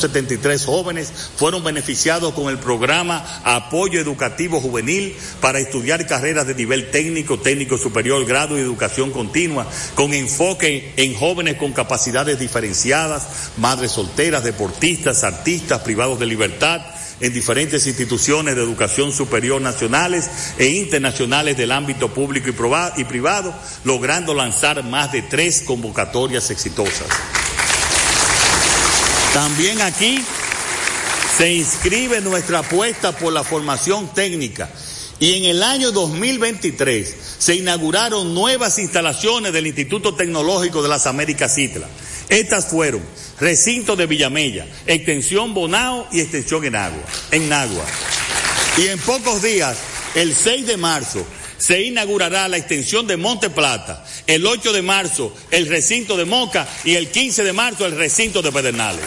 73 jóvenes fueron beneficiados con el programa Apoyo Educativo Juvenil para estudiar carreras de nivel técnico, técnico superior, grado y educación continua, con enfoque en jóvenes con capacidades diferenciadas, madres solteras, deportistas, artistas, privados de libertad en diferentes instituciones de educación superior nacionales e internacionales del ámbito público y privado, logrando lanzar más de tres convocatorias exitosas. También aquí se inscribe nuestra apuesta por la formación técnica y en el año 2023 se inauguraron nuevas instalaciones del Instituto Tecnológico de las Américas Citla. Estas fueron recinto de Villamella, extensión Bonao y extensión en Agua, en. Y en pocos días, el 6 de marzo, se inaugurará la extensión de Monte Plata, el 8 de marzo el recinto de Moca y el 15 de marzo el recinto de Pedernales.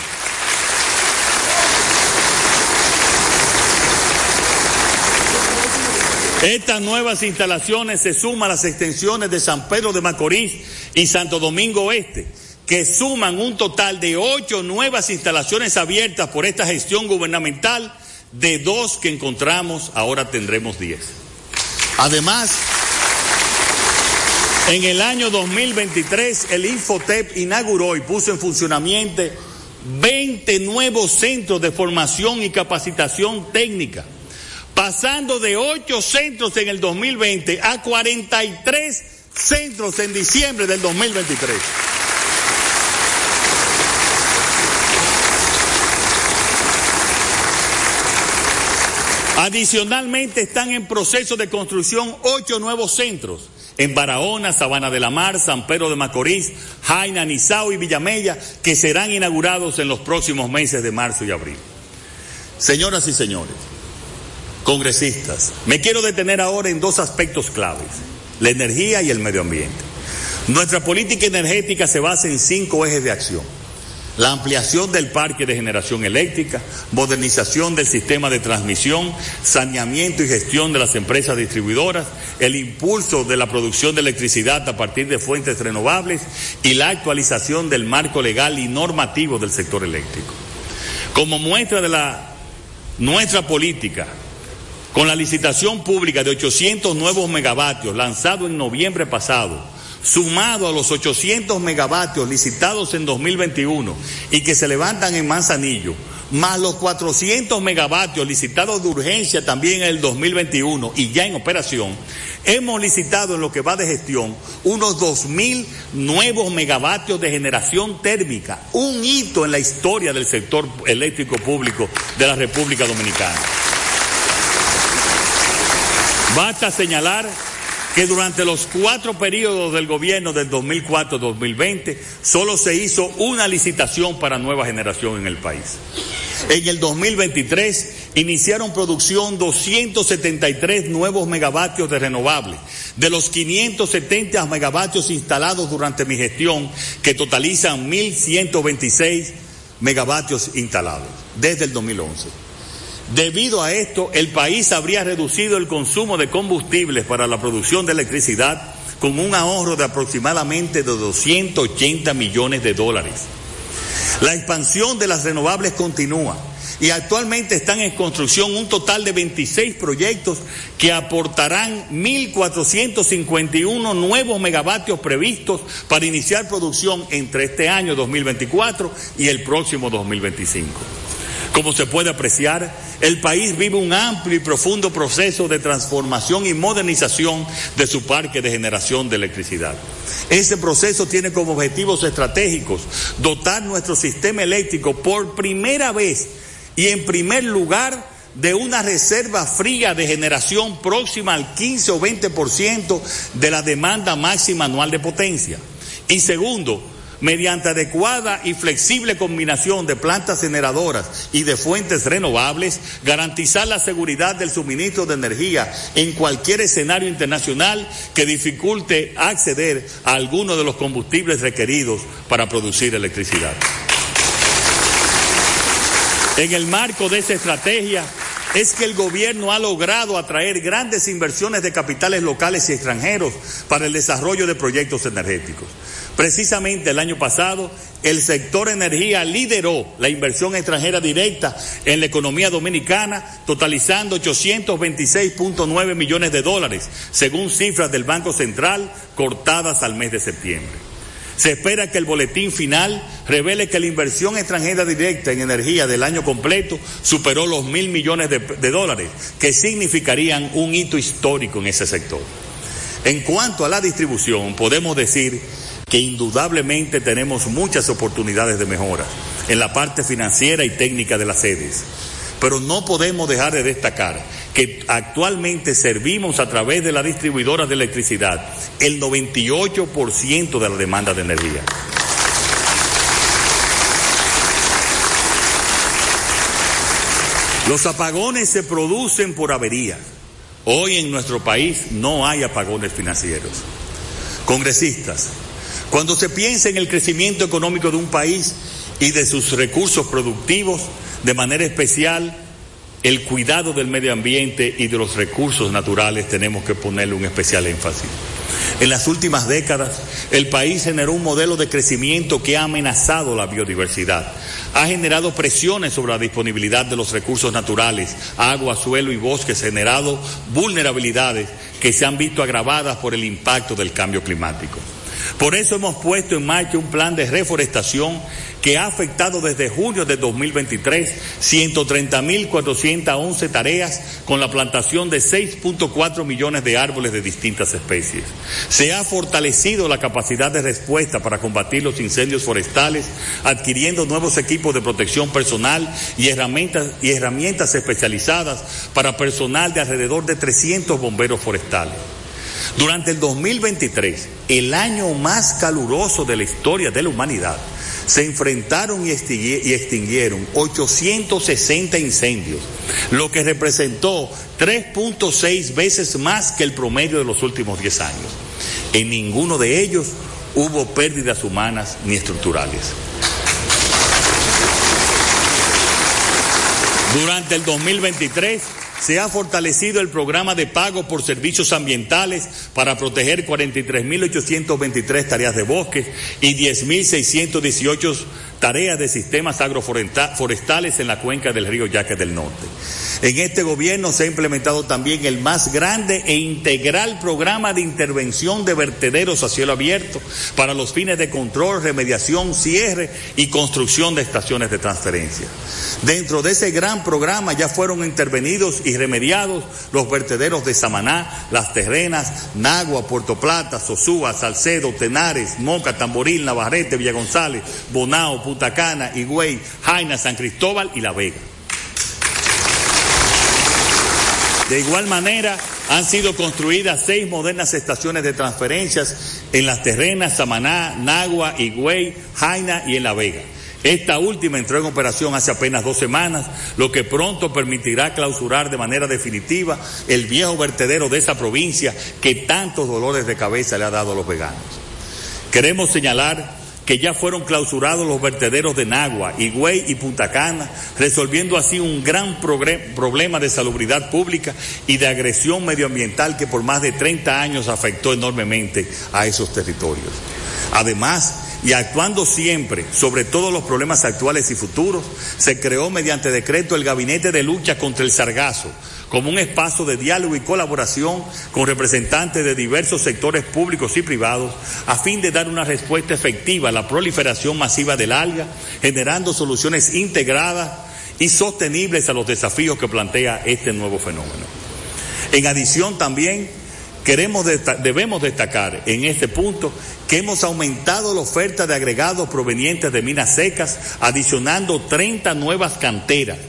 Estas nuevas instalaciones se suman a las extensiones de San Pedro de Macorís y Santo Domingo Oeste, que suman un total de ocho nuevas instalaciones abiertas por esta gestión gubernamental, de dos que encontramos, ahora tendremos diez. Además, en el año 2023 el Infotep inauguró y puso en funcionamiento 20 nuevos centros de formación y capacitación técnica, pasando de 8 centros en el 2020 a 43 centros en diciembre del 2023. Adicionalmente están en proceso de construcción ocho nuevos centros en Barahona, Sabana de la Mar, San Pedro de Macorís, Jaina, Nizao y Villamella, que serán inaugurados en los próximos meses de marzo y abril. Señoras y señores, congresistas, me quiero detener ahora en dos aspectos claves, la energía y el medio ambiente. Nuestra política energética se basa en cinco ejes de acción la ampliación del parque de generación eléctrica, modernización del sistema de transmisión, saneamiento y gestión de las empresas distribuidoras, el impulso de la producción de electricidad a partir de fuentes renovables y la actualización del marco legal y normativo del sector eléctrico. Como muestra de la nuestra política, con la licitación pública de 800 nuevos megavatios lanzado en noviembre pasado, sumado a los 800 megavatios licitados en 2021 y que se levantan en Manzanillo, más los 400 megavatios licitados de urgencia también en el 2021 y ya en operación, hemos licitado en lo que va de gestión unos 2.000 nuevos megavatios de generación térmica, un hito en la historia del sector eléctrico público de la República Dominicana. Basta señalar que durante los cuatro periodos del gobierno del 2004-2020 solo se hizo una licitación para nueva generación en el país. En el 2023 iniciaron producción 273 nuevos megavatios de renovables, de los 570 megavatios instalados durante mi gestión, que totalizan 1.126 megavatios instalados desde el 2011. Debido a esto, el país habría reducido el consumo de combustibles para la producción de electricidad con un ahorro de aproximadamente de 280 millones de dólares. La expansión de las renovables continúa y actualmente están en construcción un total de 26 proyectos que aportarán 1.451 nuevos megavatios previstos para iniciar producción entre este año 2024 y el próximo 2025. Como se puede apreciar, el país vive un amplio y profundo proceso de transformación y modernización de su parque de generación de electricidad. Ese proceso tiene como objetivos estratégicos dotar nuestro sistema eléctrico por primera vez y en primer lugar de una reserva fría de generación próxima al 15 o 20% de la demanda máxima anual de potencia. Y segundo, mediante adecuada y flexible combinación de plantas generadoras y de fuentes renovables, garantizar la seguridad del suministro de energía en cualquier escenario internacional que dificulte acceder a alguno de los combustibles requeridos para producir electricidad. En el marco de esta estrategia, es que el gobierno ha logrado atraer grandes inversiones de capitales locales y extranjeros para el desarrollo de proyectos energéticos. Precisamente el año pasado el sector energía lideró la inversión extranjera directa en la economía dominicana, totalizando 826.9 millones de dólares, según cifras del Banco Central cortadas al mes de septiembre. Se espera que el boletín final revele que la inversión extranjera directa en energía del año completo superó los mil millones de, dólares, que significarían un hito histórico en ese sector. En cuanto a la distribución, podemos decir que indudablemente tenemos muchas oportunidades de mejora en la parte financiera y técnica de las sedes. Pero no podemos dejar de destacar que actualmente servimos a través de las distribuidoras de electricidad el 98% de la demanda de energía. Los apagones se producen por averías. Hoy en nuestro país no hay apagones financieros. Congresistas, cuando se piensa en el crecimiento económico de un país y de sus recursos productivos, de manera especial, el cuidado del medio ambiente y de los recursos naturales tenemos que ponerle un especial énfasis. En las últimas décadas, el país generó un modelo de crecimiento que ha amenazado la biodiversidad, ha generado presiones sobre la disponibilidad de los recursos naturales, agua, suelo y bosques, generado vulnerabilidades que se han visto agravadas por el impacto del cambio climático. Por eso hemos puesto en marcha un plan de reforestación que ha afectado desde junio de 2023 130.411 tareas con la plantación de 6.4 millones de árboles de distintas especies. Se ha fortalecido la capacidad de respuesta para combatir los incendios forestales, adquiriendo nuevos equipos de protección personal y herramientas, y herramientas especializadas para personal de alrededor de 300 bomberos forestales. Durante el 2023, el año más caluroso de la historia de la humanidad, se enfrentaron y extinguieron 860 incendios, lo que representó 3.6 veces más que el promedio de los últimos 10 años. En ninguno de ellos hubo pérdidas humanas ni estructurales. Durante el 2023, se ha fortalecido el programa de pago por servicios ambientales para proteger 43.823 tareas de bosques y 10.618 tareas de sistemas agroforestales en la cuenca del río Yaque del Norte. En este gobierno se ha implementado también el más grande e integral programa de intervención de vertederos a cielo abierto para los fines de control, remediación, cierre y construcción de estaciones de transferencia. Dentro de ese gran programa ya fueron intervenidos y remediados los vertederos de Samaná, Las Terrenas, Nagua, Puerto Plata, Sosúa, Salcedo, Tenares, Moca, Tamboril, Navarrete, Villa González, Bonao, Punta Cana, Higüey, Jaina, San Cristóbal y La Vega. De igual manera, han sido construidas seis modernas estaciones de transferencias en las terrenas Samaná, Nagua, Higüey, Jaina y en La Vega. Esta última entró en operación hace apenas dos semanas, lo que pronto permitirá clausurar de manera definitiva el viejo vertedero de esa provincia que tantos dolores de cabeza le ha dado a los veganos. Queremos señalar que ya fueron clausurados los vertederos de Nagua, Higüey y Punta Cana, resolviendo así un gran problema de salubridad pública y de agresión medioambiental que por más de 30 años afectó enormemente a esos territorios. Además, y actuando siempre sobre todos los problemas actuales y futuros, se creó mediante decreto el Gabinete de Lucha contra el Sargazo, como un espacio de diálogo y colaboración con representantes de diversos sectores públicos y privados a fin de dar una respuesta efectiva a la proliferación masiva del alga, generando soluciones integradas y sostenibles a los desafíos que plantea este nuevo fenómeno. En adición también queremos debemos destacar en este punto que hemos aumentado la oferta de agregados provenientes de minas secas, adicionando 30 nuevas canteras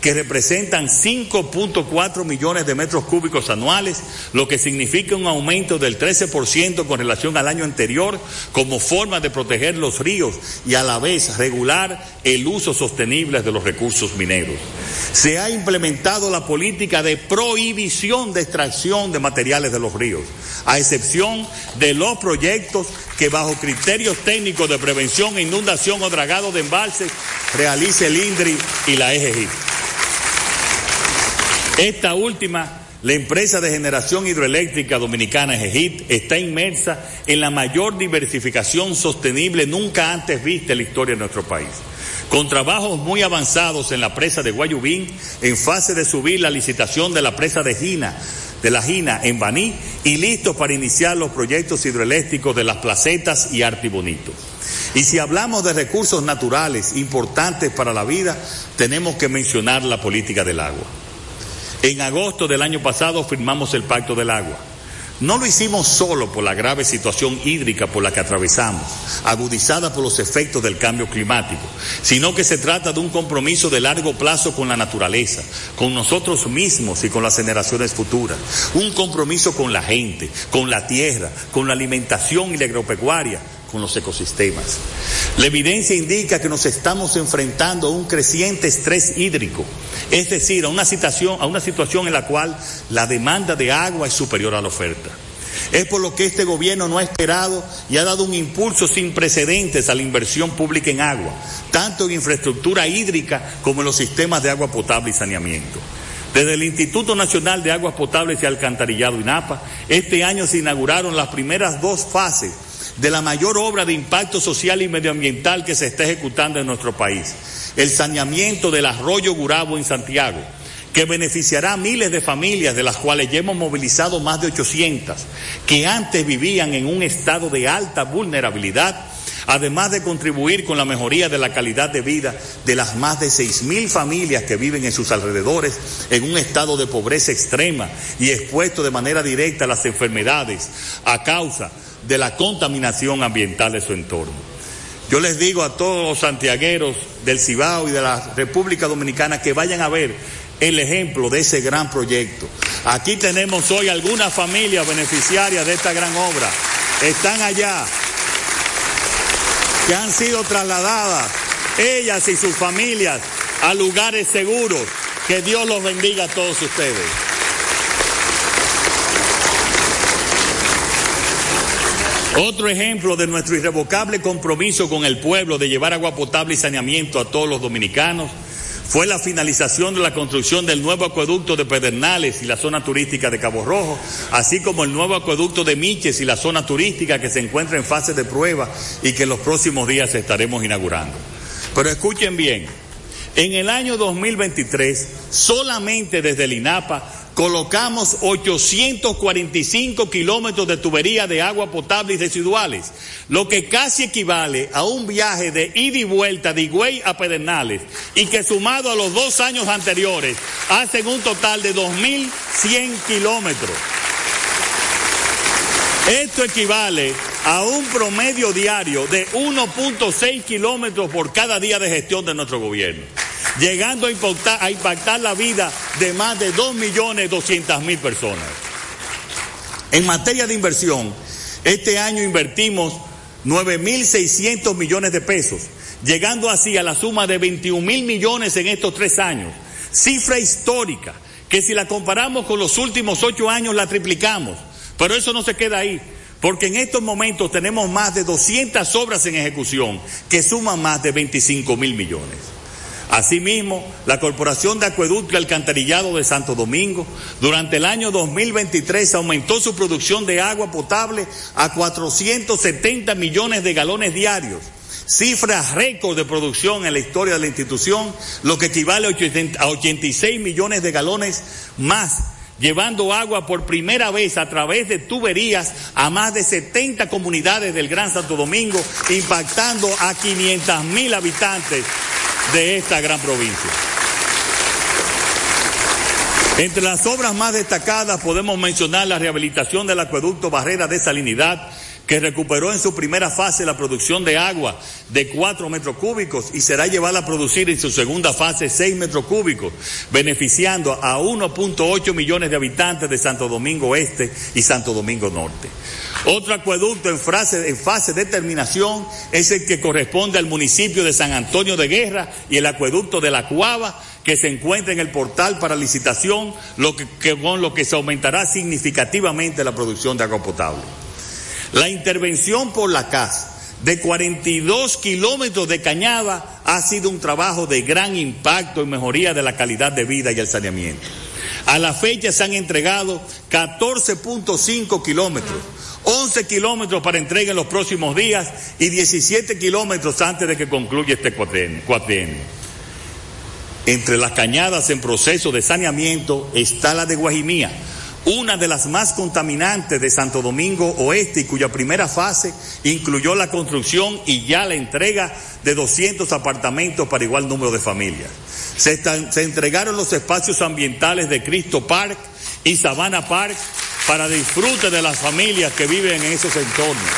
que representan 5.4 millones de metros cúbicos anuales, lo que significa un aumento del 13% con relación al año anterior, como forma de proteger los ríos y a la vez regular el uso sostenible de los recursos mineros. Se ha implementado la política de prohibición de extracción de materiales de los ríos, a excepción de los proyectos que bajo criterios técnicos de prevención e inundación o dragado de embalses realice el INDRI y la EGI. Esta última la empresa de generación hidroeléctrica dominicana EGIT está inmersa en la mayor diversificación sostenible nunca antes vista en la historia de nuestro país. Con trabajos muy avanzados en la presa de Guayubín, en fase de subir la licitación de la presa de Gina, de la Gina en Baní y listos para iniciar los proyectos hidroeléctricos de las placetas y Artibonito. Y si hablamos de recursos naturales importantes para la vida, tenemos que mencionar la política del agua. En agosto del año pasado firmamos el Pacto del Agua. No lo hicimos solo por la grave situación hídrica por la que atravesamos, agudizada por los efectos del cambio climático, sino que se trata de un compromiso de largo plazo con la naturaleza, con nosotros mismos y con las generaciones futuras, un compromiso con la gente, con la tierra, con la alimentación y la agropecuaria, con los ecosistemas. La evidencia indica que nos estamos enfrentando a un creciente estrés hídrico, es decir, a una situación, a una situación en la cual la demanda de agua es superior a la oferta. Es por lo que este gobierno no ha esperado y ha dado un impulso sin precedentes a la inversión pública en agua, tanto en infraestructura hídrica como en los sistemas de agua potable y saneamiento. Desde el Instituto Nacional de Aguas Potables y Alcantarillado INAPA, este año se inauguraron las primeras dos fases de la mayor obra de impacto social y medioambiental que se está ejecutando en nuestro país, el saneamiento del arroyo Gurabo en Santiago, que beneficiará a miles de familias, de las cuales ya hemos movilizado más de 800, que antes vivían en un estado de alta vulnerabilidad, además de contribuir con la mejoría de la calidad de vida de las más de mil familias que viven en sus alrededores en un estado de pobreza extrema y expuesto de manera directa a las enfermedades a causa de la contaminación ambiental de su entorno. Yo les digo a todos los santiagueros del Cibao y de la República Dominicana que vayan a ver el ejemplo de ese gran proyecto. Aquí tenemos hoy algunas familias beneficiarias de esta gran obra. Están allá, que han sido trasladadas, ellas y sus familias, a lugares seguros. Que Dios los bendiga a todos ustedes. Otro ejemplo de nuestro irrevocable compromiso con el pueblo de llevar agua potable y saneamiento a todos los dominicanos fue la finalización de la construcción del nuevo acueducto de Pedernales y la zona turística de Cabo Rojo, así como el nuevo acueducto de Miches y la zona turística que se encuentra en fase de prueba y que los próximos días estaremos inaugurando. Pero escuchen bien, en el año 2023, solamente desde el INAPA colocamos 845 kilómetros de tubería de agua potable y residuales, lo que casi equivale a un viaje de ida y vuelta de Higüey a Pedernales y que sumado a los dos años anteriores hacen un total de 2.100 kilómetros. Esto equivale a un promedio diario de 1.6 kilómetros por cada día de gestión de nuestro gobierno llegando a impactar, la vida de más de 2.200.000 personas. En materia de inversión, este año invertimos 9.600 millones de pesos, llegando así a la suma de 21 mil millones en estos tres años. Cifra histórica, que si la comparamos con los últimos ocho años la triplicamos. Pero eso no se queda ahí, porque en estos momentos tenemos más de 200 obras en ejecución que suman más de 25 mil millones. Asimismo, la Corporación de Acueducto y Alcantarillado de Santo Domingo durante el año 2023 aumentó su producción de agua potable a 470 millones de galones diarios, cifra récord de producción en la historia de la institución, lo que equivale a 86 millones de galones más llevando agua por primera vez a través de tuberías a más de 70 comunidades del Gran Santo Domingo, impactando a 500 mil habitantes de esta gran provincia. Entre las obras más destacadas podemos mencionar la rehabilitación del acueducto Barrera de Salinidad, que recuperó en su primera fase la producción de agua de 4 metros cúbicos y será llevada a producir en su segunda fase 6 metros cúbicos, beneficiando a 1.8 millones de habitantes de Santo Domingo Este y Santo Domingo Norte. Otro acueducto en, fase de terminación es el que corresponde al municipio de San Antonio de Guerra y el acueducto de La Cuava, que se encuentra en el portal para licitación, lo que, con lo que se aumentará significativamente la producción de agua potable. La intervención por la CAS de 42 kilómetros de cañada ha sido un trabajo de gran impacto en mejoría de la calidad de vida y el saneamiento. A la fecha se han entregado 14.5 kilómetros, 11 kilómetros para entrega en los próximos días y 17 kilómetros antes de que concluya este cuatrienio. Entre las cañadas en proceso de saneamiento está la de Guajimía, una de las más contaminantes de Santo Domingo Oeste y cuya primera fase incluyó la construcción y ya la entrega de 200 apartamentos para igual número de familias. Se, entregaron los espacios ambientales de Cristo Park y Sabana Park para disfrute de las familias que viven en esos entornos.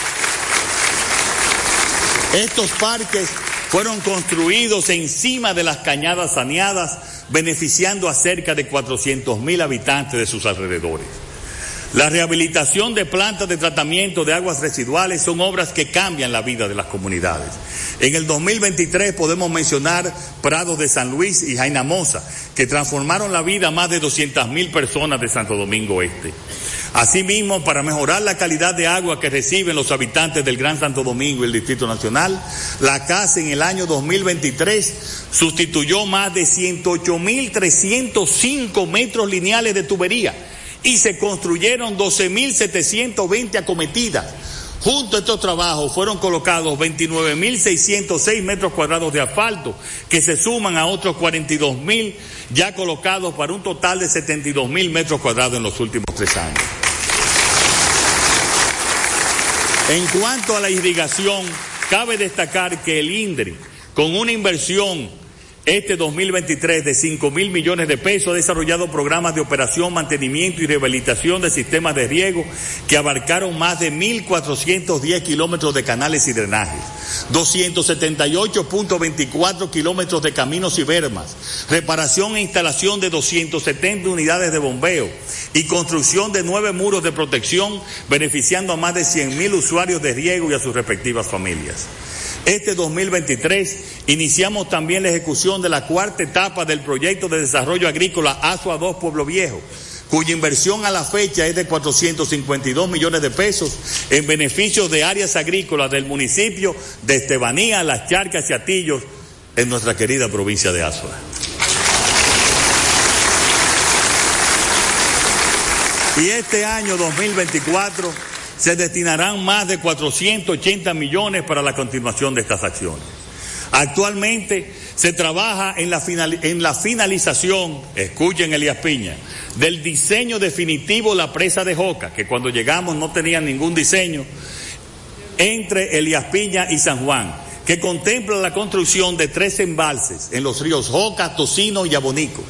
Estos parques fueron construidos encima de las cañadas saneadas, beneficiando a cerca de 400 mil habitantes de sus alrededores. La rehabilitación de plantas de tratamiento de aguas residuales son obras que cambian la vida de las comunidades. En el 2023 podemos mencionar Prados de San Luis y Jaina Moza, que transformaron la vida a más de 200 mil personas de Santo Domingo Este. Asimismo, para mejorar la calidad de agua que reciben los habitantes del Gran Santo Domingo y el Distrito Nacional, la CAS en el año 2023 sustituyó más de 108.305 metros lineales de tubería y se construyeron 12.720 acometidas. Junto a estos trabajos fueron colocados 29.606 metros cuadrados de asfalto, que se suman a otros 42.000 ya colocados para un total de 72.000 metros cuadrados en los últimos tres años. En cuanto a la irrigación, cabe destacar que el INDRI, con una inversión este 2023 de 5 mil millones de pesos ha desarrollado programas de operación, mantenimiento y rehabilitación de sistemas de riego que abarcaron más de 1.410 kilómetros de canales y drenajes, 278.24 kilómetros de caminos y bermas, reparación e instalación de 270 unidades de bombeo y construcción de nueve muros de protección beneficiando a más de 100 mil usuarios de riego y a sus respectivas familias. Este 2023 iniciamos también la ejecución de la cuarta etapa del proyecto de desarrollo agrícola ASUA 2 Pueblo Viejo, cuya inversión a la fecha es de 452 millones de pesos en beneficio de áreas agrícolas del municipio de Estebanía, Las Charcas y Atillos en nuestra querida provincia de Azua. Y este año 2024 se destinarán más de 480 millones para la continuación de estas acciones. Actualmente se trabaja en la, en la finalización, escuchen Elías Piña, del diseño definitivo la presa de Joca, que cuando llegamos no tenía ningún diseño, entre Elías Piña y San Juan, que contempla la construcción de tres embalses en los ríos Joca, Tocino y Abonico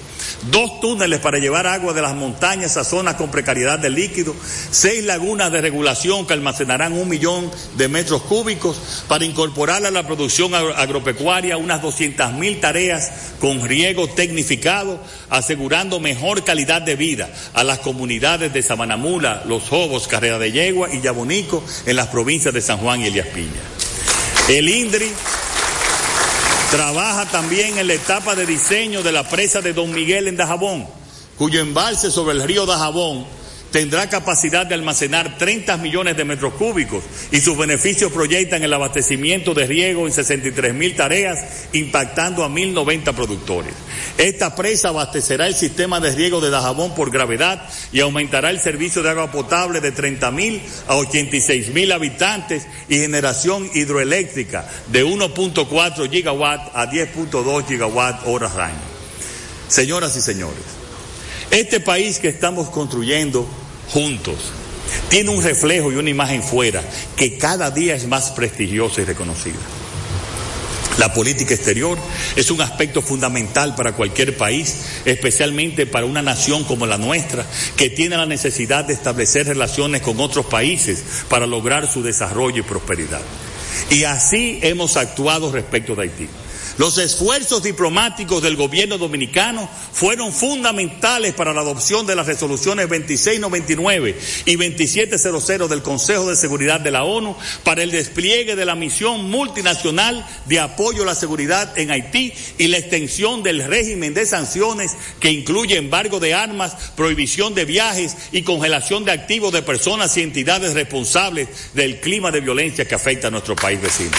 dos túneles para llevar agua de las montañas a zonas con precariedad de líquido, seis lagunas de regulación que almacenarán un millón de metros cúbicos para incorporar a la producción agropecuaria unas 200 mil tareas con riego tecnificado, asegurando mejor calidad de vida a las comunidades de Sabanamula, Los Jobos, Carrera de Yegua y Yabonico en las provincias de San Juan y Elías Piña. El INDRI Trabaja también en la etapa de diseño de la presa de Don Miguel en Dajabón, cuyo embalse sobre el río Dajabón tendrá capacidad de almacenar 30 millones de metros cúbicos y sus beneficios proyectan el abastecimiento de riego en 63 mil tareas, impactando a 1.090 productores. Esta presa abastecerá el sistema de riego de Dajabón por gravedad y aumentará el servicio de agua potable de 30 mil a 86 mil habitantes y generación hidroeléctrica de 1.4 gigawatt a 10.2 gigawatt horas año. Señoras y señores, este país que estamos construyendo juntos. Tiene un reflejo y una imagen fuera que cada día es más prestigiosa y reconocida. La política exterior es un aspecto fundamental para cualquier país, especialmente para una nación como la nuestra, que tiene la necesidad de establecer relaciones con otros países para lograr su desarrollo y prosperidad. Y así hemos actuado respecto de Haití. Los esfuerzos diplomáticos del gobierno dominicano fueron fundamentales para la adopción de las resoluciones 2699 y 2700 del Consejo de Seguridad de la ONU para el despliegue de la misión multinacional de apoyo a la seguridad en Haití y la extensión del régimen de sanciones que incluye embargo de armas, prohibición de viajes y congelación de activos de personas y entidades responsables del clima de violencia que afecta a nuestro país vecino.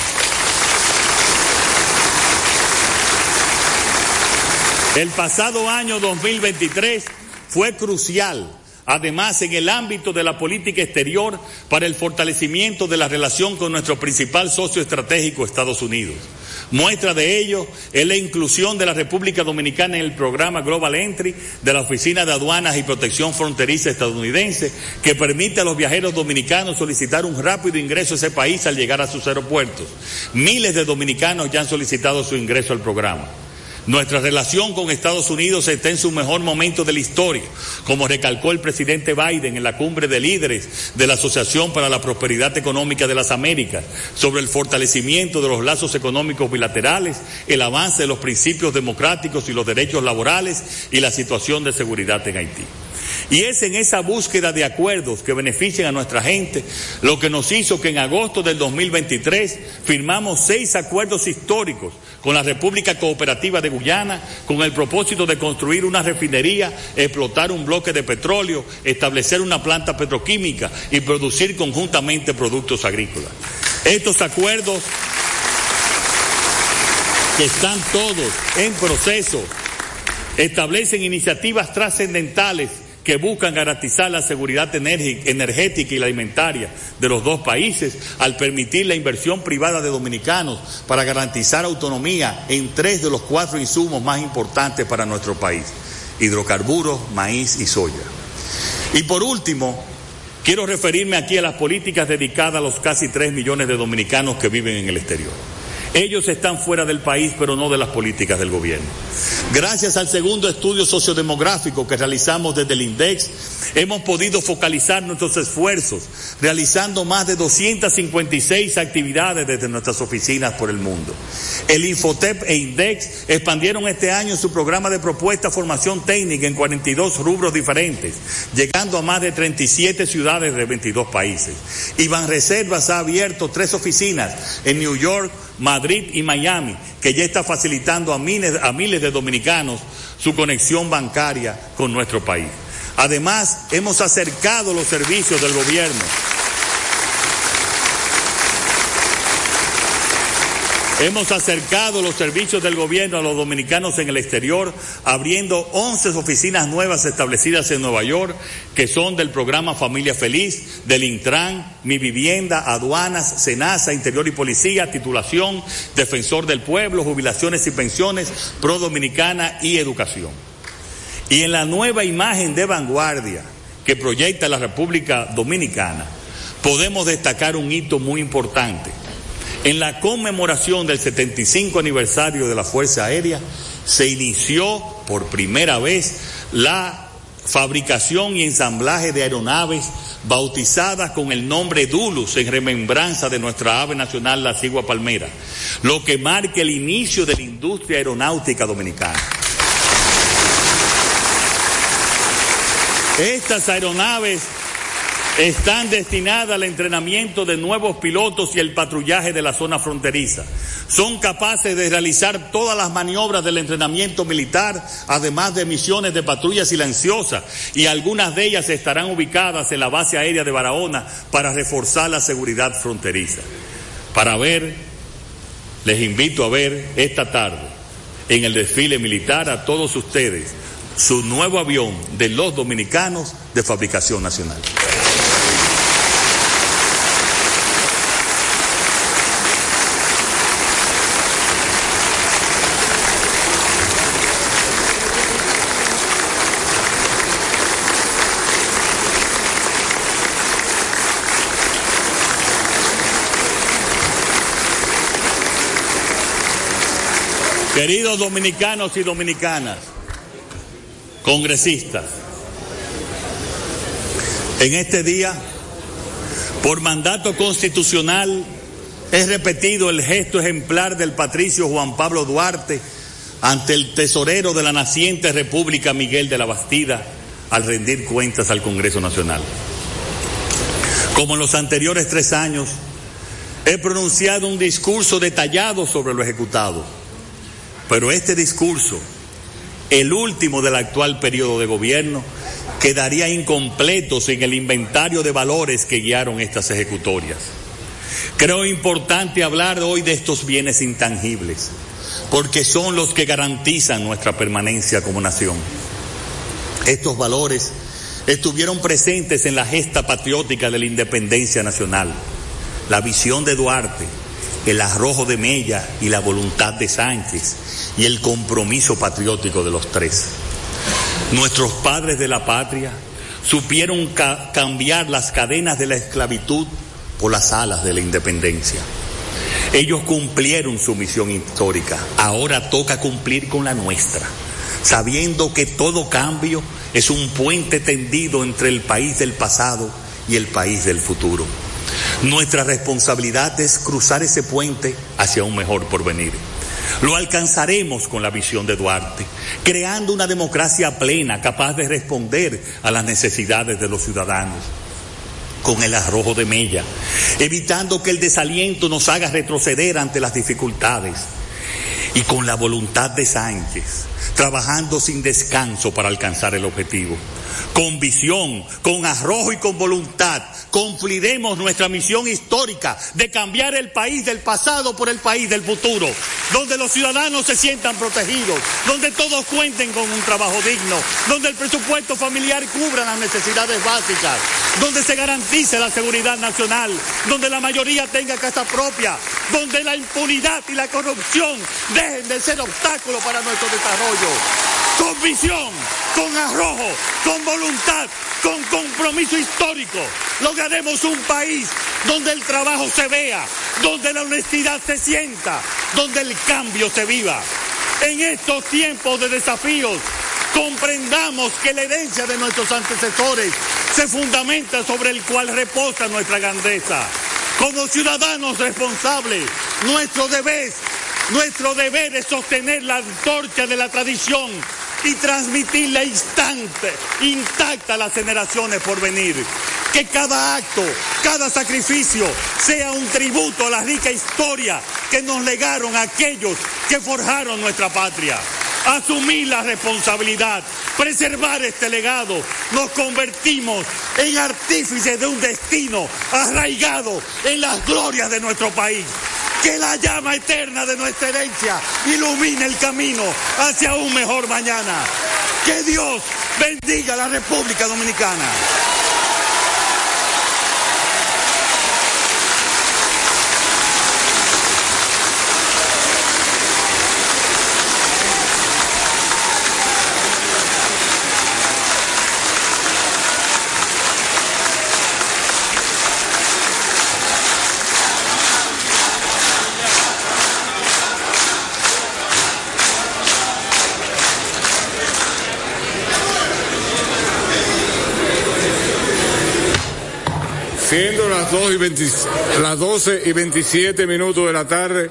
El pasado año 2023 fue crucial Además, en el ámbito de la política exterior, para el fortalecimiento de la relación con nuestro principal socio estratégico, Estados Unidos. Muestra de ello es la inclusión de la República Dominicana en el programa Global Entry de la Oficina de Aduanas y Protección Fronteriza estadounidense, que permite a los viajeros dominicanos solicitar un rápido ingreso a ese país al llegar a sus aeropuertos. Miles de dominicanos ya han solicitado su ingreso al programa. Nuestra relación con Estados Unidos está en su mejor momento de la historia, como recalcó el presidente Biden en la cumbre de líderes de la Asociación para la Prosperidad Económica de las Américas sobre el fortalecimiento de los lazos económicos bilaterales, el avance de los principios democráticos y los derechos laborales y la situación de seguridad en Haití. Y es en esa búsqueda de acuerdos que beneficien a nuestra gente lo que nos hizo que en agosto del 2023 firmamos seis acuerdos históricos con la República Cooperativa de Guyana con el propósito de construir una refinería, explotar un bloque de petróleo, establecer una planta petroquímica y producir conjuntamente productos agrícolas. Estos acuerdos que están todos en proceso establecen iniciativas trascendentales que buscan garantizar la seguridad energética y alimentaria de los dos países al permitir la inversión privada de dominicanos para garantizar autonomía en tres de los cuatro insumos más importantes para nuestro país, hidrocarburos, maíz y soya. Y por último, quiero referirme aquí a las políticas dedicadas a los casi tres millones de dominicanos que viven en el exterior. Ellos están fuera del país, pero no de las políticas del gobierno. Gracias al segundo estudio sociodemográfico que realizamos desde el INDEX, hemos podido focalizar nuestros esfuerzos, realizando más de 256 actividades desde nuestras oficinas por el mundo. El Infotep e INDEX expandieron este año su programa de propuesta formación técnica en 42 rubros diferentes, llegando a más de 37 ciudades de 22 países. Y Banreservas ha abierto tres oficinas en New York, Madrid y Miami, que ya está facilitando a miles, a miles de dominicanos su conexión bancaria con nuestro país. Además, hemos acercado los servicios del gobierno Hemos acercado los servicios del gobierno a los dominicanos en el exterior, abriendo 11 oficinas nuevas establecidas en Nueva York, que son del programa Familia Feliz, del Intran, Mi Vivienda, Aduanas, Senasa, Interior y Policía, Titulación, Defensor del Pueblo, Jubilaciones y Pensiones, Pro Dominicana y Educación. Y en la nueva imagen de vanguardia que proyecta la República Dominicana, podemos destacar un hito muy importante en la conmemoración del 75 aniversario de la Fuerza Aérea se inició por primera vez la fabricación y ensamblaje de aeronaves bautizadas con el nombre Dulus en remembranza de nuestra ave nacional, la cigua palmera, lo que marca el inicio de la industria aeronáutica dominicana. Estas aeronaves están destinadas al entrenamiento de nuevos pilotos y el patrullaje de la zona fronteriza. Son capaces de realizar todas las maniobras del entrenamiento militar, además de misiones de patrulla silenciosa, y algunas de ellas estarán ubicadas en la base aérea de Barahona para reforzar la seguridad fronteriza. Para ver, les invito a ver esta tarde en el desfile militar a todos ustedes su nuevo avión de los dominicanos de fabricación nacional. Queridos dominicanos y dominicanas, congresistas, en este día, por mandato constitucional, he repetido el gesto ejemplar del patricio Juan Pablo Duarte ante el tesorero de la naciente República Miguel de la Bastida al rendir cuentas al Congreso Nacional. Como en los anteriores tres años, he pronunciado un discurso detallado sobre lo ejecutado pero este discurso, el último del actual periodo de gobierno, quedaría incompleto sin el inventario de valores que guiaron estas ejecutorias. Creo importante hablar hoy de estos bienes intangibles, porque son los que garantizan nuestra permanencia como nación. Estos valores estuvieron presentes en la gesta patriótica de la independencia nacional. La visión de Duarte, el arrojo de Mella y la voluntad de Sánchez y el compromiso patriótico de los tres. Nuestros padres de la patria supieron ca cambiar las cadenas de la esclavitud por las alas de la independencia. Ellos cumplieron su misión histórica, ahora toca cumplir con la nuestra, sabiendo que todo cambio es un puente tendido entre el país del pasado y el país del futuro. Nuestra responsabilidad es cruzar ese puente hacia un mejor porvenir. Lo alcanzaremos con la visión de Duarte, creando una democracia plena capaz de responder a las necesidades de los ciudadanos con el arrojo de Mella, evitando que el desaliento nos haga retroceder ante las dificultades y con la voluntad de Sánchez, trabajando sin descanso para alcanzar el objetivo. Con visión, con arrojo y con voluntad, cumpliremos nuestra misión histórica de cambiar el país del pasado por el país del futuro, donde los ciudadanos se sientan protegidos, donde todos cuenten con un trabajo digno, donde el presupuesto familiar cubra las necesidades básicas, donde se garantice la seguridad nacional, donde la mayoría tenga casa propia, donde la impunidad y la corrupción dejen de ser obstáculos para nuestro desarrollo. Con visión, con arrojo, con voluntad, con compromiso histórico, lograremos un país donde el trabajo se vea, donde la honestidad se sienta, donde el cambio se viva. En estos tiempos de desafíos, comprendamos que la herencia de nuestros antecesores se fundamenta sobre el cual reposa nuestra grandeza. Como ciudadanos responsables, nuestro deber, nuestro deber es sostener la antorcha de la tradición y transmitirla instante, intacta a las generaciones por venir. Que cada acto, cada sacrificio sea un tributo a la rica historia que nos legaron aquellos que forjaron nuestra patria. Asumir la responsabilidad, preservar este legado, nos convertimos en artífices de un destino arraigado en las glorias de nuestro país que la llama eterna de nuestra herencia ilumine el camino hacia un mejor mañana. Que Dios bendiga a la República Dominicana. Siendo las, 2 y 20, las 12 y 27 minutos de la tarde,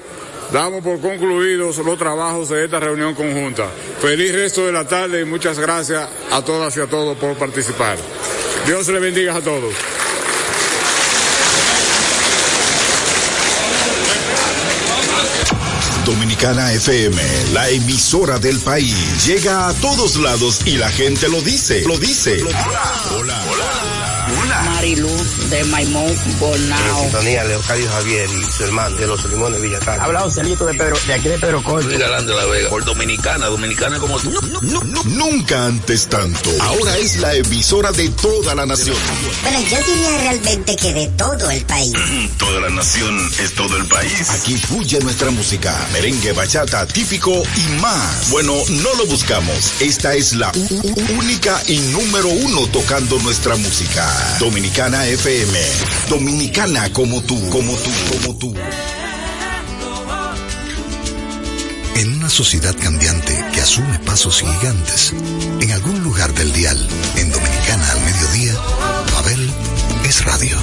damos por concluidos los trabajos de esta reunión conjunta. Feliz resto de la tarde y muchas gracias a todas y a todos por participar. Dios le bendiga a todos. Dominicana FM, la emisora del país, llega a todos lados y la gente lo dice, lo dice. Hola, hola. Marilu de Maimón Bonao. Sintonía Leocadio Javier y su hermano de los Limones Villatán. Habla Joselito de Pedro, de aquí de Pedro Corto. Luis Galán de la Vega, por Dominicana, Dominicana como tú. No, no, no, nunca antes tanto. Ahora es la emisora de toda la nación. Bueno, yo diría realmente que de todo el país. toda la nación es todo el país. Aquí fluye nuestra música, merengue, bachata, típico y más. Bueno, no lo buscamos. Esta es la única y número uno tocando nuestra música. Dominicana FM. Dominicana como tú, como tú, como tú. En una sociedad cambiante que asume pasos gigantes, en algún lugar del dial, en Dominicana al mediodía, Babel es radio.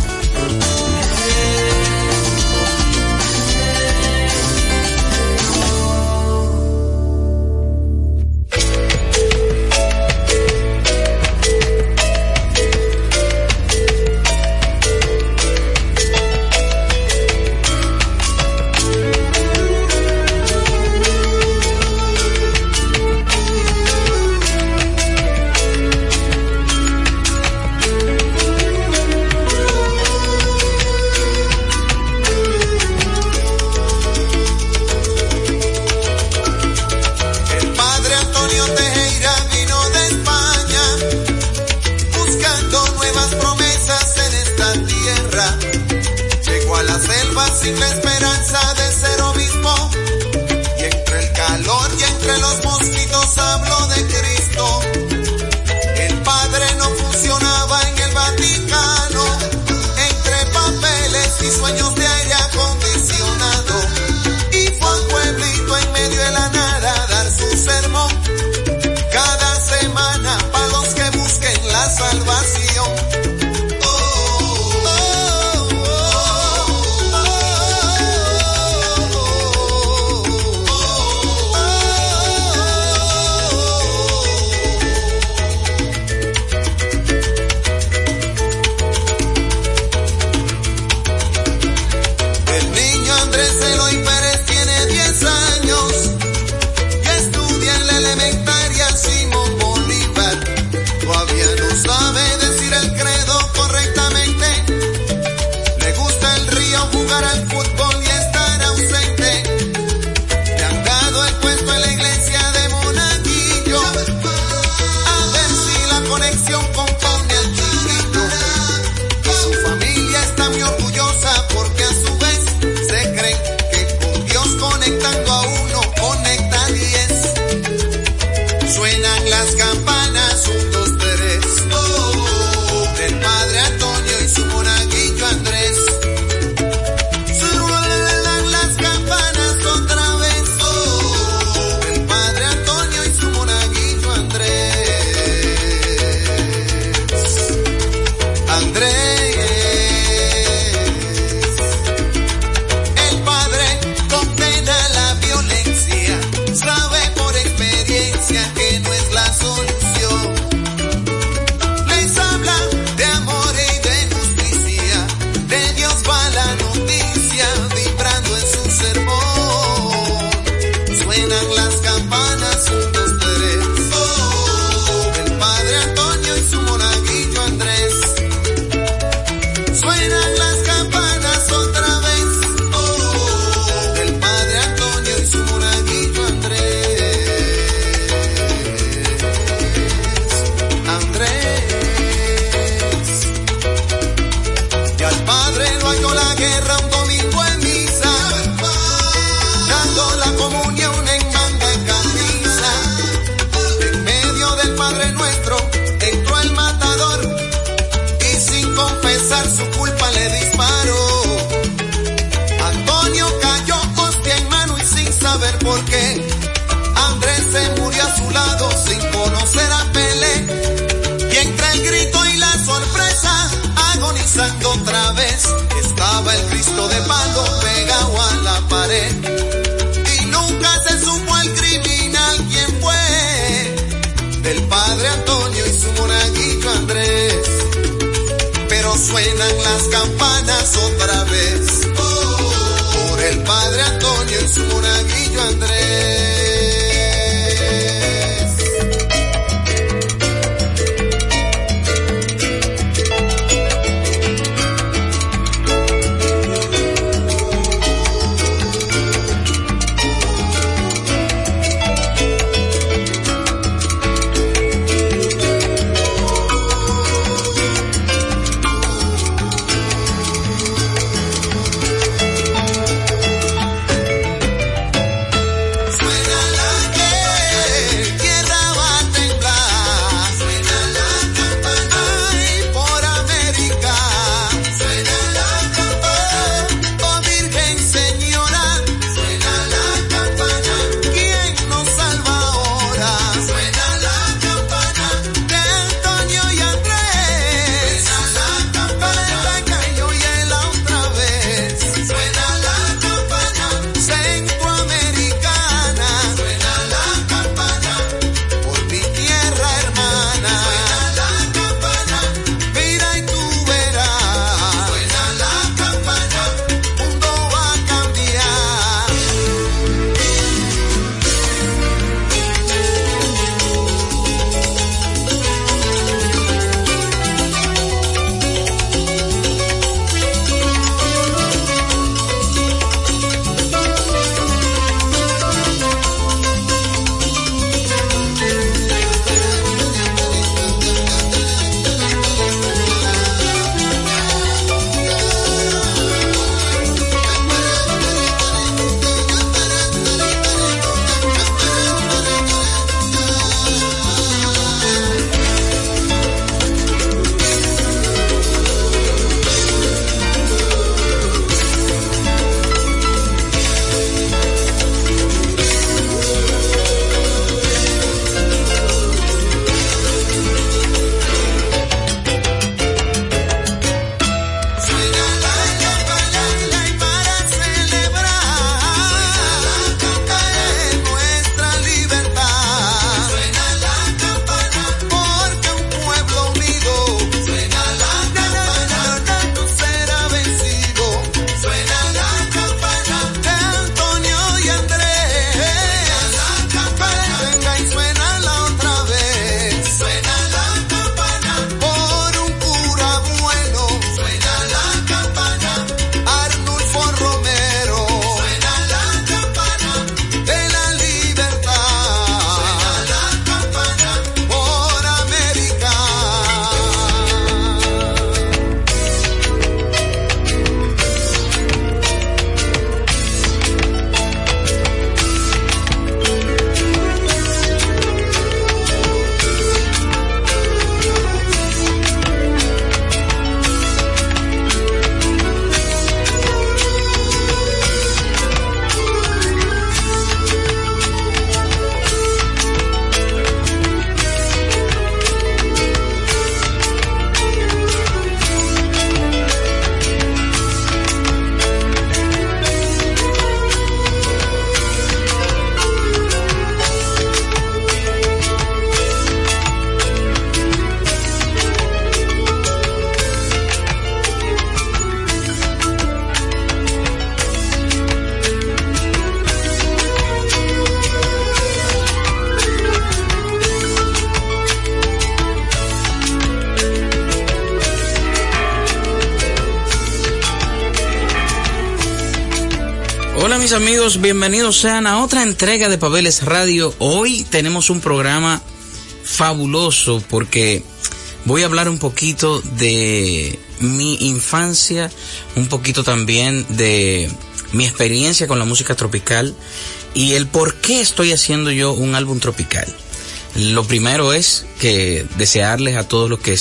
sin conocer a Pelé. Y entre el grito y la sorpresa, agonizando otra vez, estaba el Cristo de palo pegado a la pared. Y nunca se supo el criminal quién fue, del padre Antonio y su monaguillo Andrés. Pero suenan las campanas otra vez. Por el padre Antonio y su monaguillo Andrés. Amigos, bienvenidos sean a otra entrega de Pabeles Radio. Hoy tenemos un programa fabuloso porque voy a hablar un poquito de mi infancia, un poquito también de mi experiencia con la música tropical y el por qué estoy haciendo yo un álbum tropical. Lo primero es que desearles a todos los que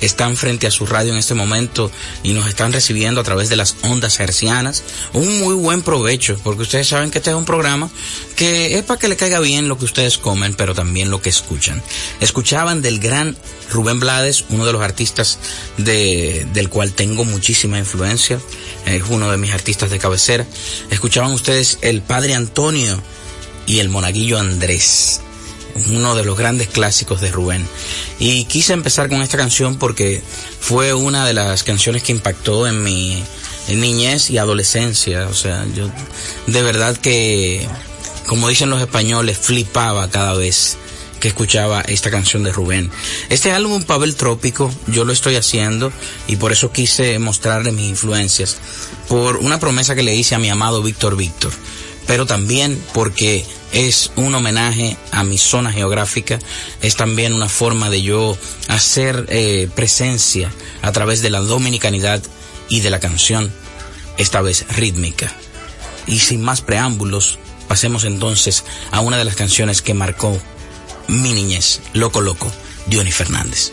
están frente a su radio en este momento y nos están recibiendo a través de las ondas hercianas un muy buen provecho, porque ustedes saben que este es un programa que es para que le caiga bien lo que ustedes comen, pero también lo que escuchan. Escuchaban del gran Rubén Blades, uno de los artistas de, del cual tengo muchísima influencia, es uno de mis artistas de cabecera. Escuchaban ustedes el Padre Antonio y el Monaguillo Andrés uno de los grandes clásicos de Rubén. Y quise empezar con esta canción porque fue una de las canciones que impactó en mi niñez y adolescencia. O sea, yo de verdad que, como dicen los españoles, flipaba cada vez que escuchaba esta canción de Rubén. Este álbum Pavel Trópico yo lo estoy haciendo y por eso quise mostrarle mis influencias por una promesa que le hice a mi amado Víctor Víctor pero también porque es un homenaje a mi zona geográfica, es también una forma de yo hacer eh, presencia a través de la dominicanidad y de la canción, esta vez rítmica. Y sin más preámbulos, pasemos entonces a una de las canciones que marcó mi niñez, Loco Loco, Johnny Fernández.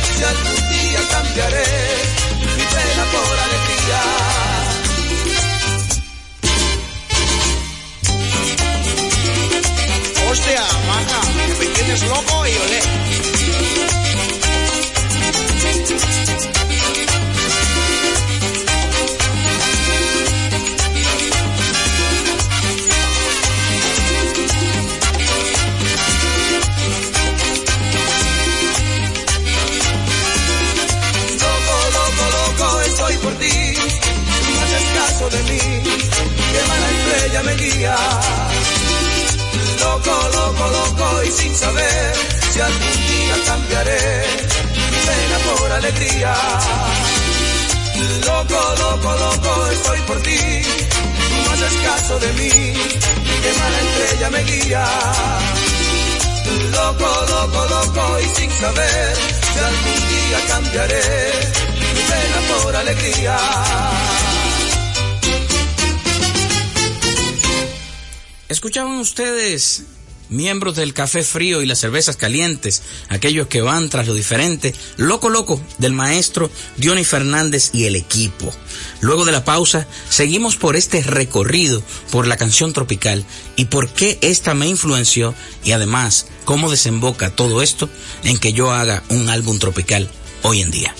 si algún día cambiaré mi pena por alegría. Hostia, maja, que me tienes loco y olé. de mí, que mala estrella me guía. Loco, loco, loco y sin saber si algún día cambiaré mi pena por alegría. Loco, loco, loco estoy por ti, no haces caso de mí, que mala estrella me guía. Loco, loco, loco y sin saber si algún día cambiaré mi pena por alegría. Escuchaban ustedes miembros del café frío y las cervezas calientes, aquellos que van tras lo diferente, loco loco del maestro Diony Fernández y el equipo. Luego de la pausa, seguimos por este recorrido por la canción tropical y por qué esta me influenció y además cómo desemboca todo esto en que yo haga un álbum tropical hoy en día.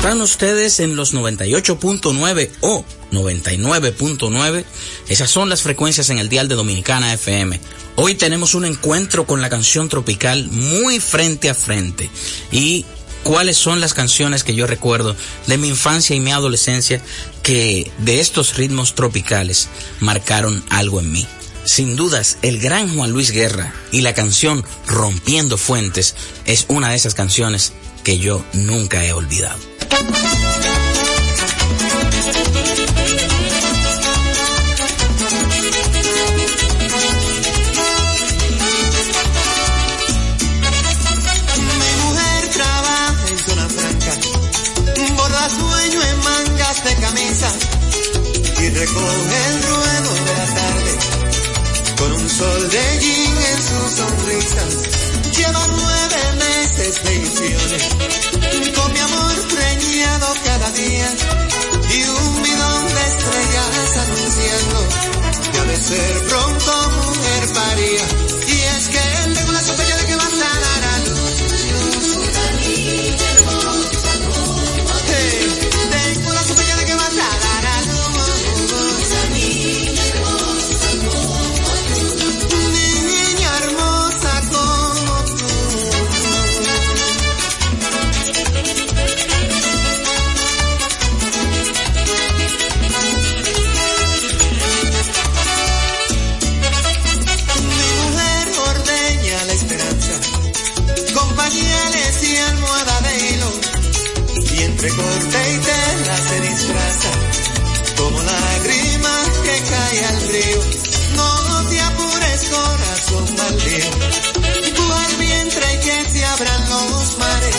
Están ustedes en los 98.9 o 99.9. Esas son las frecuencias en el dial de Dominicana FM. Hoy tenemos un encuentro con la canción tropical muy frente a frente. Y cuáles son las canciones que yo recuerdo de mi infancia y mi adolescencia que de estos ritmos tropicales marcaron algo en mí. Sin dudas, el gran Juan Luis Guerra y la canción Rompiendo Fuentes es una de esas canciones que yo nunca he olvidado. Mi mujer trabaja en zona franca, borda sueño en mangas de camisa y recoge el ruedo de la tarde con un sol de jean en su sonrisa. Lleva con mi amor preñado cada día y un bidón de estrellas anunciando que ha de ser pronto mujer paría. Y es que corte y tela se disfraza como lágrima que cae al río. No te apures corazón baldío, tú al vientre que se abran los mares,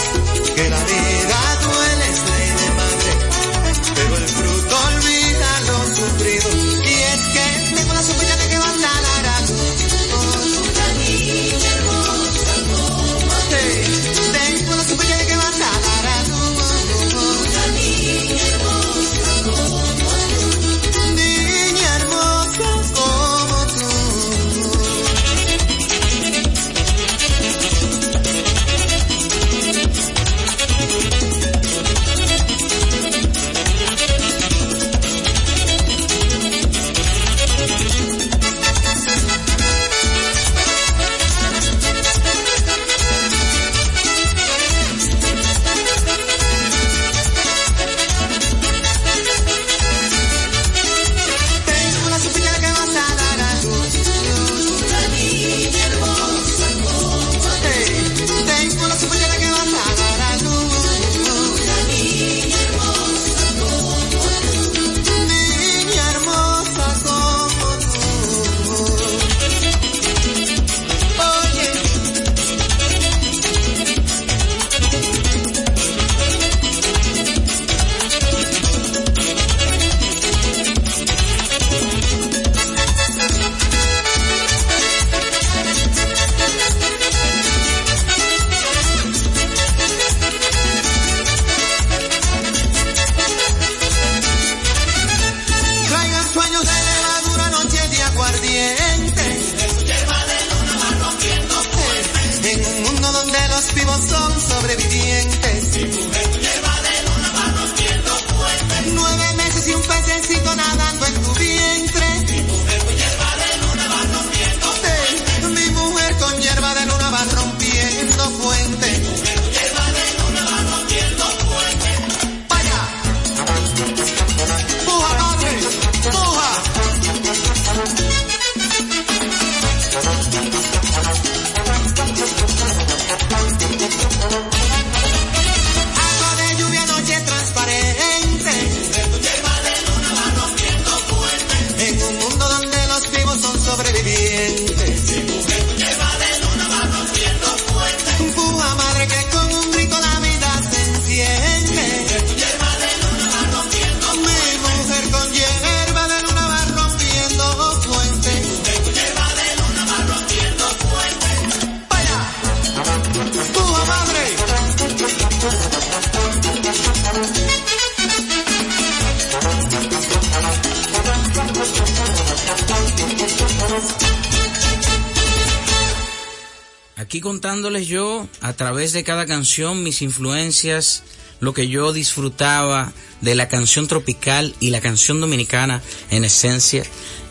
través de cada canción mis influencias, lo que yo disfrutaba de la canción tropical y la canción dominicana en esencia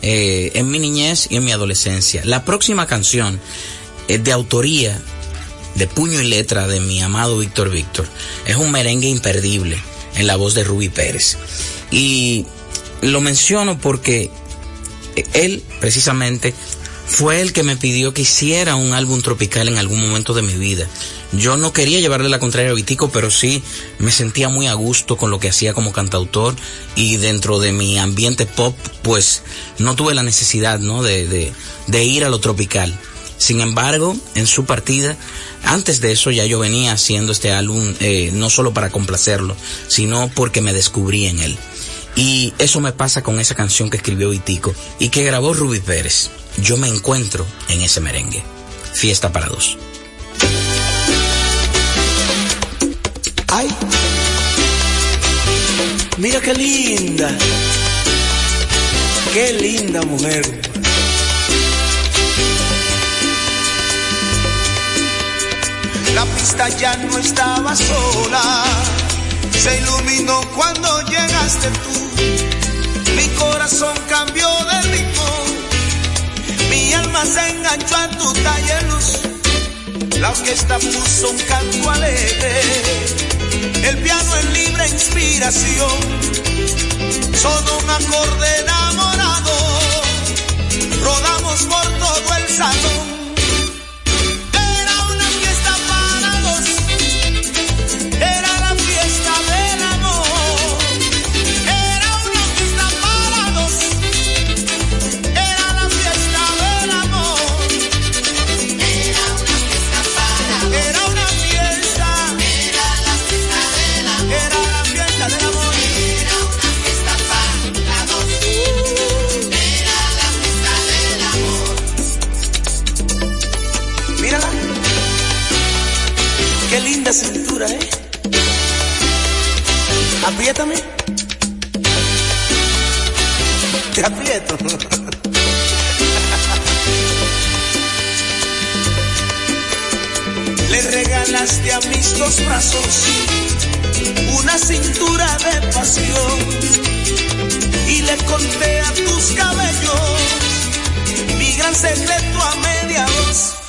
eh, en mi niñez y en mi adolescencia. La próxima canción es de autoría de puño y letra de mi amado Víctor Víctor. Es un merengue imperdible en la voz de Ruby Pérez. Y lo menciono porque él precisamente fue el que me pidió que hiciera un álbum tropical en algún momento de mi vida. Yo no quería llevarle la contraria a Vitico, pero sí me sentía muy a gusto con lo que hacía como cantautor y dentro de mi ambiente pop, pues no tuve la necesidad, ¿no? De, de, ir a lo tropical. Sin embargo, en su partida, antes de eso ya yo venía haciendo este álbum eh, no solo para complacerlo, sino porque me descubrí en él. Y eso me pasa con esa canción que escribió Vitico y que grabó Ruby Pérez. Yo me encuentro en ese merengue. Fiesta para dos. Ay, mira qué linda, qué linda mujer. La pista ya no estaba sola, se iluminó cuando llegaste tú. Mi corazón cambió de ritmo, mi alma se enganchó a tu taller luz. La orquesta puso un canto alegre, el piano en libre inspiración. Sonó un acorde enamorado, rodamos por todo el salón. Te aprieto. Le regalaste a mis dos brazos una cintura de pasión y le conté a tus cabellos mi gran secreto a media voz.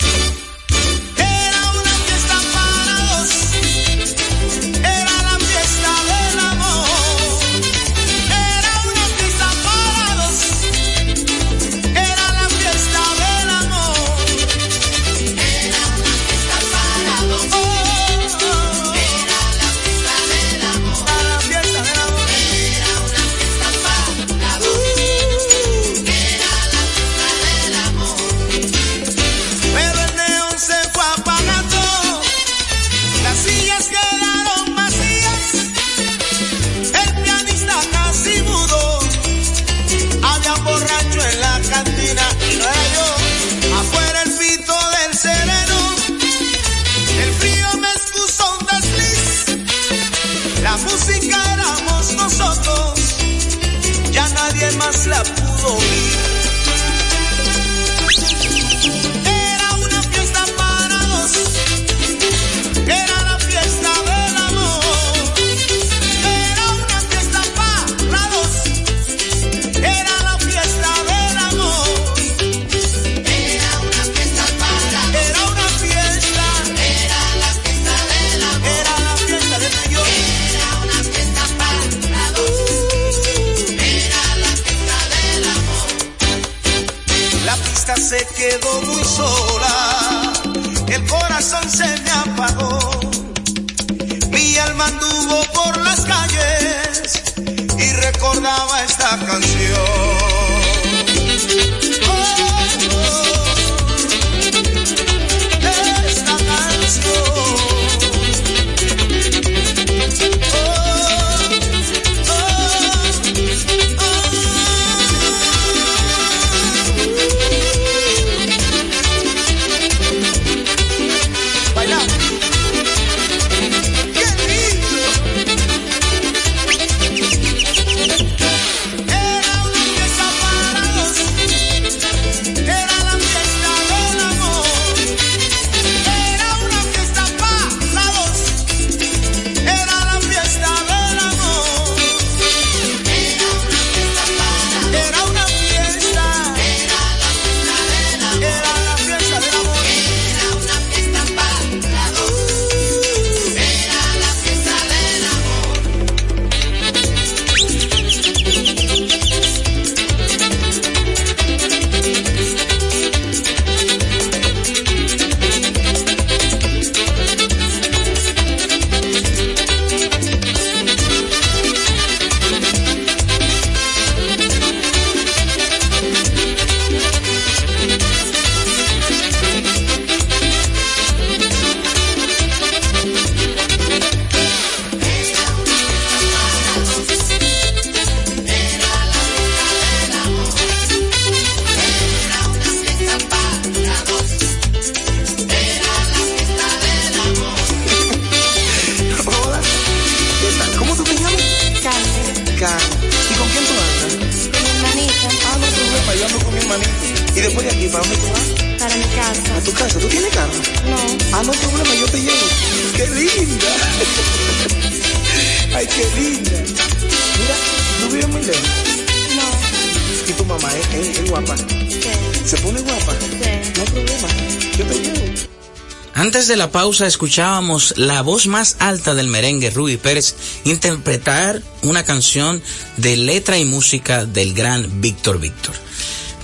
pausa escuchábamos la voz más alta del merengue, Rudy Pérez, interpretar una canción de letra y música del gran Víctor Víctor.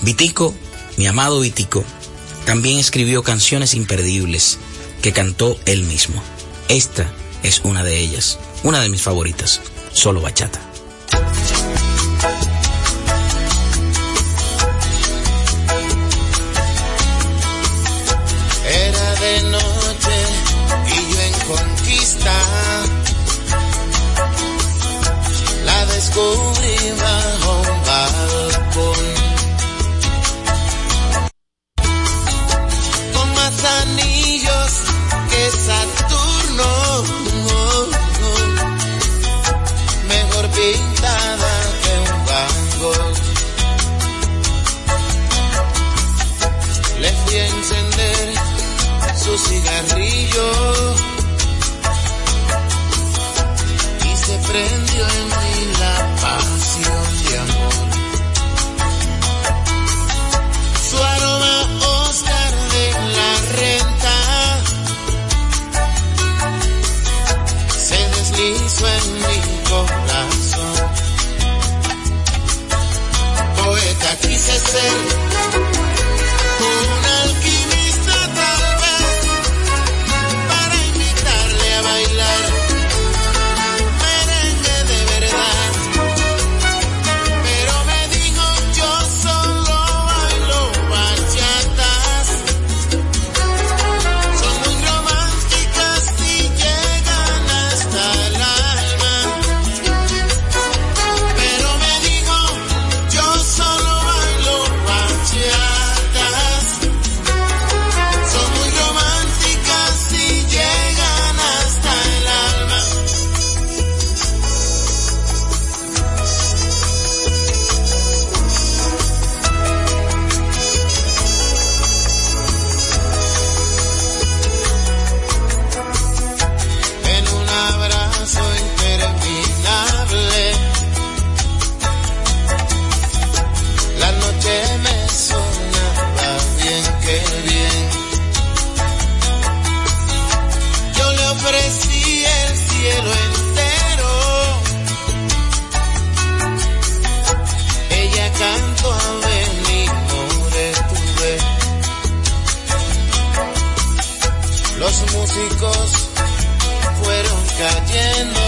Vitico, mi amado Vitico, también escribió canciones imperdibles que cantó él mismo. Esta es una de ellas, una de mis favoritas, solo bachata. gold in my heart. Todo venimos, los músicos fueron cayendo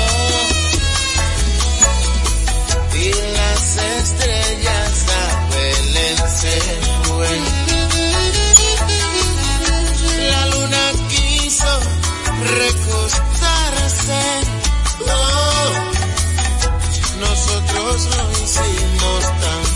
y las estrellas abelense fuel y la luna quiso recostarse. No nosotros lo hicimos tan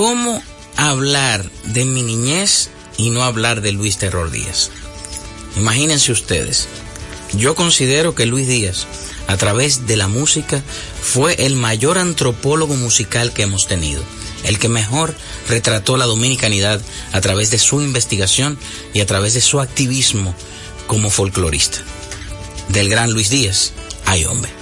¿Cómo hablar de mi niñez y no hablar de Luis Terror Díaz? Imagínense ustedes, yo considero que Luis Díaz, a través de la música, fue el mayor antropólogo musical que hemos tenido, el que mejor retrató la dominicanidad a través de su investigación y a través de su activismo como folclorista. Del gran Luis Díaz, hay hombre.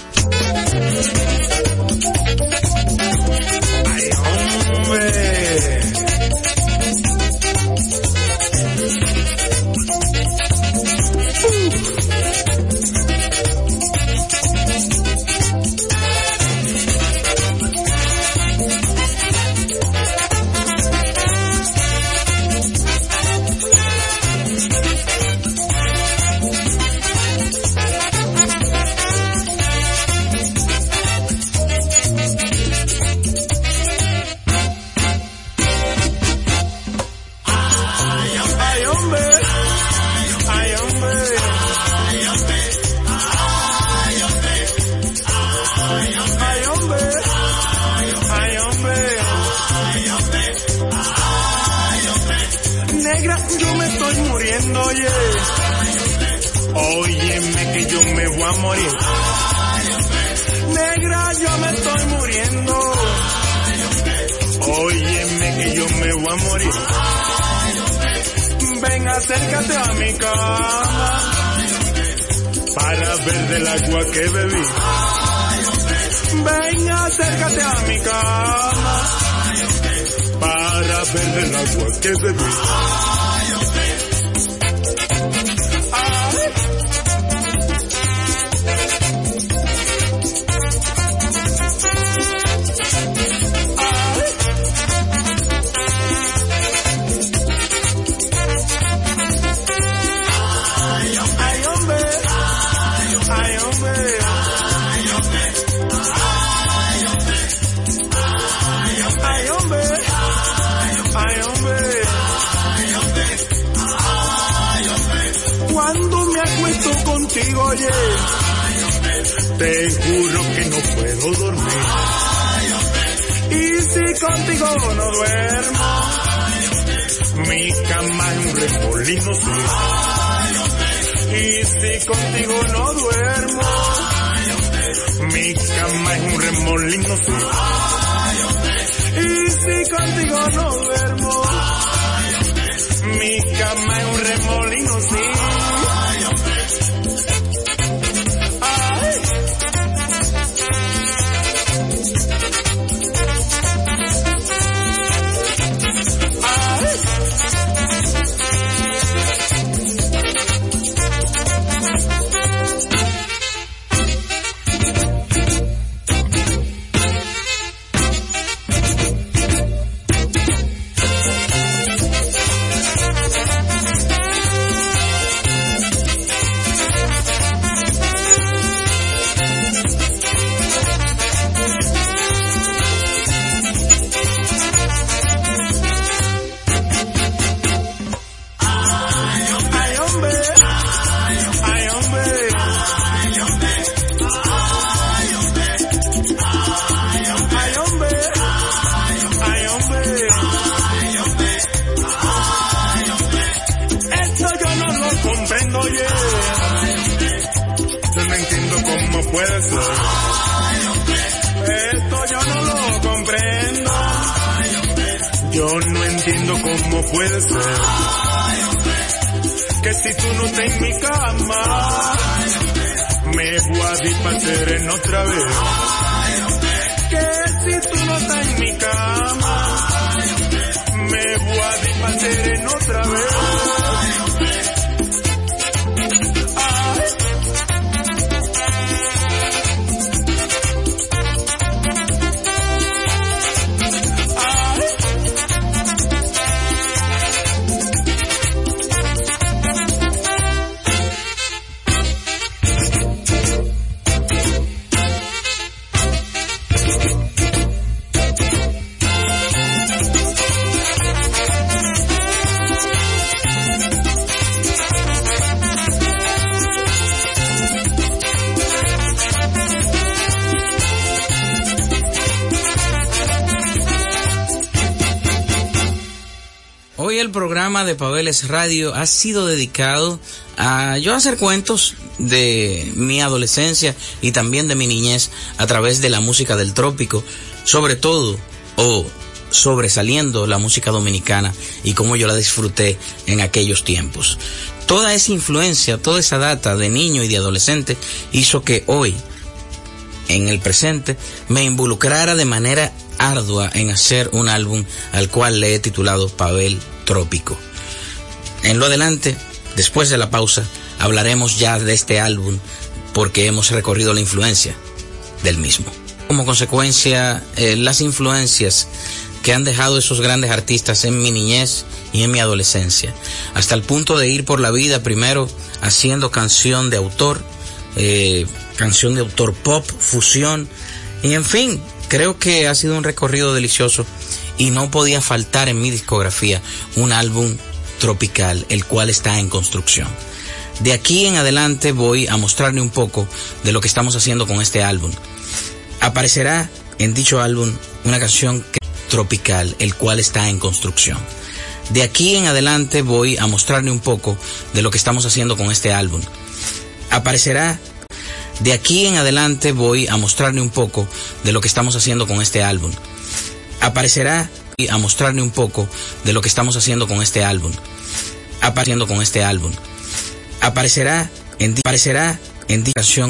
Remolino, sí. Y si contigo no duermo, mi cama es un remolino. Y si contigo no duermo, mi cama es un remolino, sí. De Pabeles Radio ha sido dedicado a yo hacer cuentos de mi adolescencia y también de mi niñez a través de la música del trópico, sobre todo o sobresaliendo la música dominicana y cómo yo la disfruté en aquellos tiempos. Toda esa influencia, toda esa data de niño y de adolescente hizo que hoy, en el presente, me involucrara de manera ardua en hacer un álbum al cual le he titulado Pavel Trópico. En lo adelante, después de la pausa, hablaremos ya de este álbum porque hemos recorrido la influencia del mismo. Como consecuencia, eh, las influencias que han dejado esos grandes artistas en mi niñez y en mi adolescencia, hasta el punto de ir por la vida primero haciendo canción de autor, eh, canción de autor pop, fusión, y en fin, creo que ha sido un recorrido delicioso y no podía faltar en mi discografía un álbum tropical, el cual está en construcción. De aquí en adelante voy a mostrarle un poco de lo que estamos haciendo con este álbum. Aparecerá en dicho álbum una canción que- tropical, el cual está en construcción. De aquí en adelante voy a mostrarle un poco de lo que estamos haciendo con este álbum. Aparecerá de aquí en adelante voy a mostrarle un poco de lo que estamos haciendo con este álbum. Aparecerá a mostrarle un poco de lo que estamos haciendo con este álbum. Apareciendo con este álbum. Aparecerá en aparecerá en canción